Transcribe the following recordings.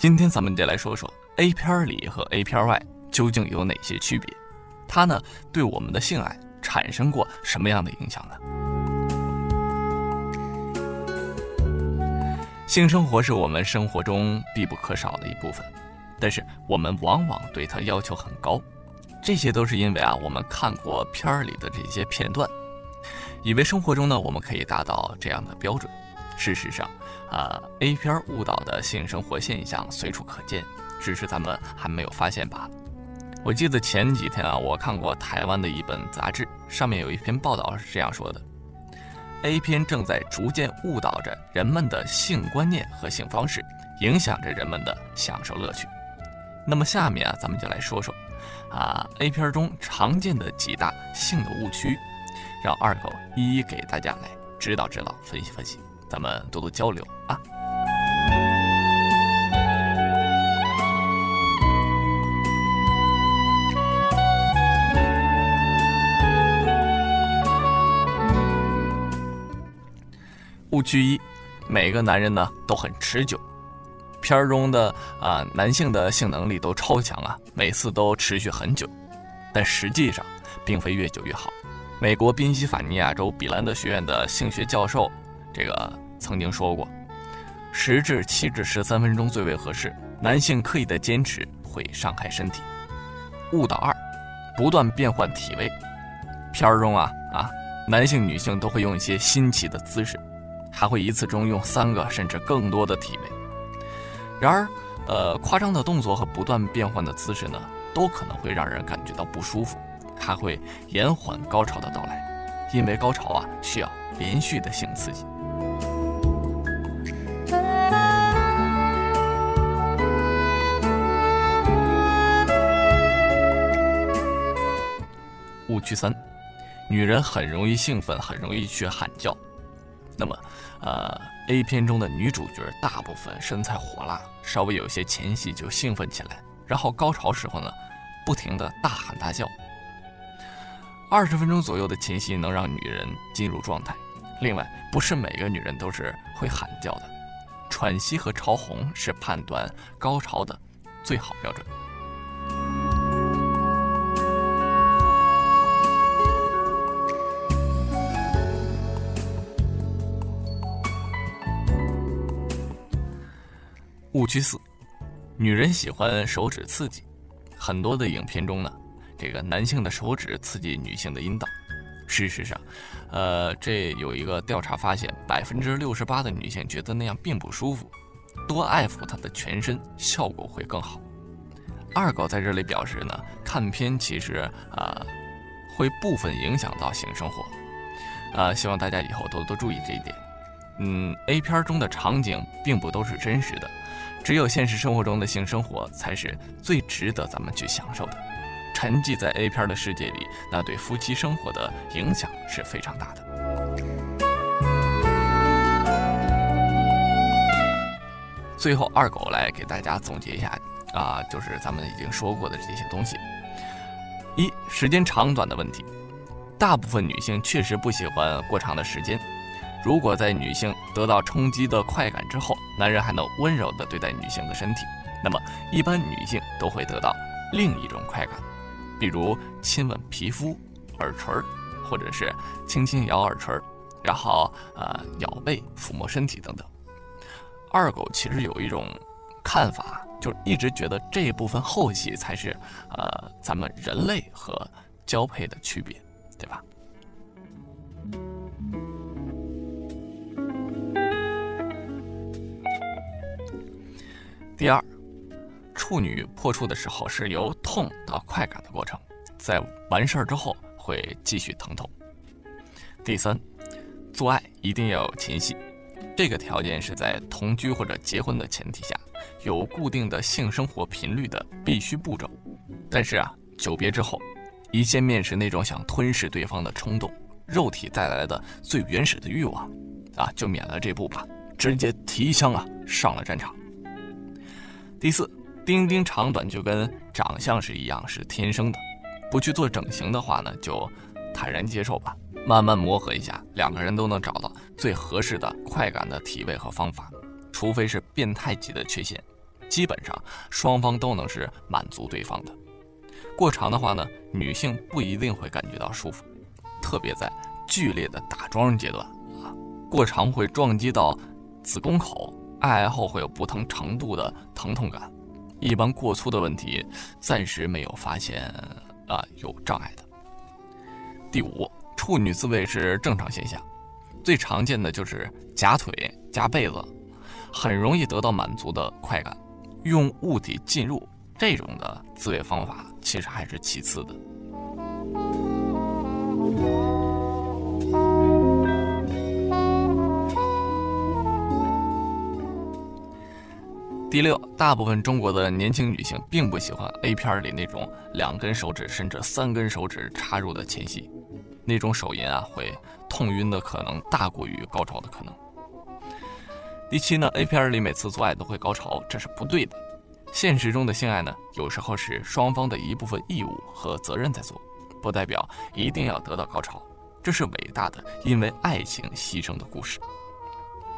今天咱们就来说说 A 片里和 A 片外究竟有哪些区别，它呢对我们的性爱产生过什么样的影响呢？性生活是我们生活中必不可少的一部分，但是我们往往对它要求很高，这些都是因为啊我们看过片儿里的这些片段，以为生活中呢我们可以达到这样的标准。事实上，啊，A 片误导的性生活现象随处可见，只是咱们还没有发现罢了。我记得前几天啊，我看过台湾的一本杂志，上面有一篇报道是这样说的：A 片正在逐渐误导着人们的性观念和性方式，影响着人们的享受乐趣。那么下面啊，咱们就来说说，啊，A 片中常见的几大性的误区，让二狗一一给大家来指导指导，分析分析。咱们多多交流啊！误区一：每个男人呢都很持久，片儿中的啊男性的性能力都超强啊，每次都持续很久，但实际上并非越久越好。美国宾夕法尼亚州比兰德学院的性学教授。这个曾经说过，十至七至十三分钟最为合适。男性刻意的坚持会伤害身体。误导二，不断变换体位。片儿中啊啊，男性女性都会用一些新奇的姿势，还会一次中用三个甚至更多的体位。然而，呃，夸张的动作和不断变换的姿势呢，都可能会让人感觉到不舒服，还会延缓高潮的到来，因为高潮啊需要连续的性刺激。误区三，女人很容易兴奋，很容易去喊叫。那么，呃，A 片中的女主角大部分身材火辣，稍微有些前戏就兴奋起来，然后高潮时候呢，不停的大喊大叫。二十分钟左右的前戏能让女人进入状态。另外，不是每个女人都是会喊叫的，喘息和潮红是判断高潮的最好标准。误区四，女人喜欢手指刺激，很多的影片中呢，这个男性的手指刺激女性的阴道。事实上，呃，这有一个调查发现，百分之六十八的女性觉得那样并不舒服，多爱抚她的全身效果会更好。二狗在这里表示呢，看片其实啊，会部分影响到性生活，啊，希望大家以后多多注意这一点。嗯，A 片中的场景并不都是真实的。只有现实生活中的性生活才是最值得咱们去享受的。沉寂在 A 片的世界里，那对夫妻生活的影响是非常大的。最后，二狗来给大家总结一下啊，就是咱们已经说过的这些东西。一、时间长短的问题，大部分女性确实不喜欢过长的时间。如果在女性得到冲击的快感之后，男人还能温柔地对待女性的身体，那么一般女性都会得到另一种快感，比如亲吻皮肤、耳垂，或者是轻轻咬耳垂，然后呃咬背、抚摸身体等等。二狗其实有一种看法，就是一直觉得这部分后戏才是呃咱们人类和交配的区别，对吧？第二，处女破处的时候是由痛到快感的过程，在完事儿之后会继续疼痛。第三，做爱一定要有前戏，这个条件是在同居或者结婚的前提下，有固定的性生活频率的必须步骤。但是啊，久别之后，一见面时那种想吞噬对方的冲动，肉体带来的最原始的欲望，啊，就免了这步吧，直接提枪啊上了战场。第四，丁丁长短就跟长相是一样，是天生的。不去做整形的话呢，就坦然接受吧，慢慢磨合一下，两个人都能找到最合适的快感的体位和方法。除非是变态级的缺陷，基本上双方都能是满足对方的。过长的话呢，女性不一定会感觉到舒服，特别在剧烈的打桩阶段啊，过长会撞击到子宫口，爱爱后会有不同程度的疼痛感。一般过粗的问题暂时没有发现啊有障碍的。第五，处女自慰是正常现象，最常见的就是夹腿夹被子，很容易得到满足的快感。用物体进入这种的自慰方法，其实还是其次的。第六，大部分中国的年轻女性并不喜欢 A 片里那种两根手指甚至三根手指插入的前戏，那种手淫啊会痛晕的可能大过于高潮的可能。第七呢，A 片里每次做爱都会高潮，这是不对的。现实中的性爱呢，有时候是双方的一部分义务和责任在做，不代表一定要得到高潮。这是伟大的因为爱情牺牲的故事。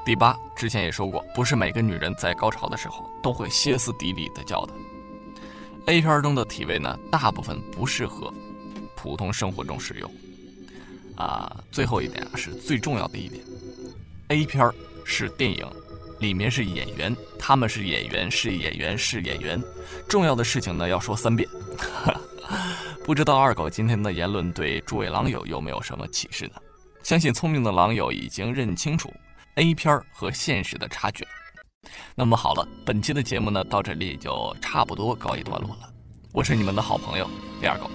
第八，之前也说过，不是每个女人在高潮的时候都会歇斯底里的叫的。A 片中的体位呢，大部分不适合普通生活中使用。啊，最后一点啊，是最重要的一点，A 片是电影，里面是演员，他们是演员，是演员，是演员。重要的事情呢，要说三遍。不知道二狗今天的言论对诸位狼友有没有什么启示呢？相信聪明的狼友已经认清楚。A 片和现实的差距。那么好了，本期的节目呢，到这里就差不多告一段落了。我是你们的好朋友李二狗，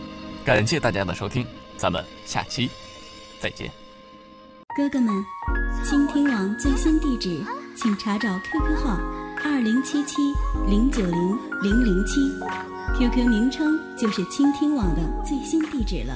感谢大家的收听，咱们下期再见。哥哥们，倾听网最新地址，请查找 QQ 号二零七七零九零零零七，QQ 名称就是倾听网的最新地址了。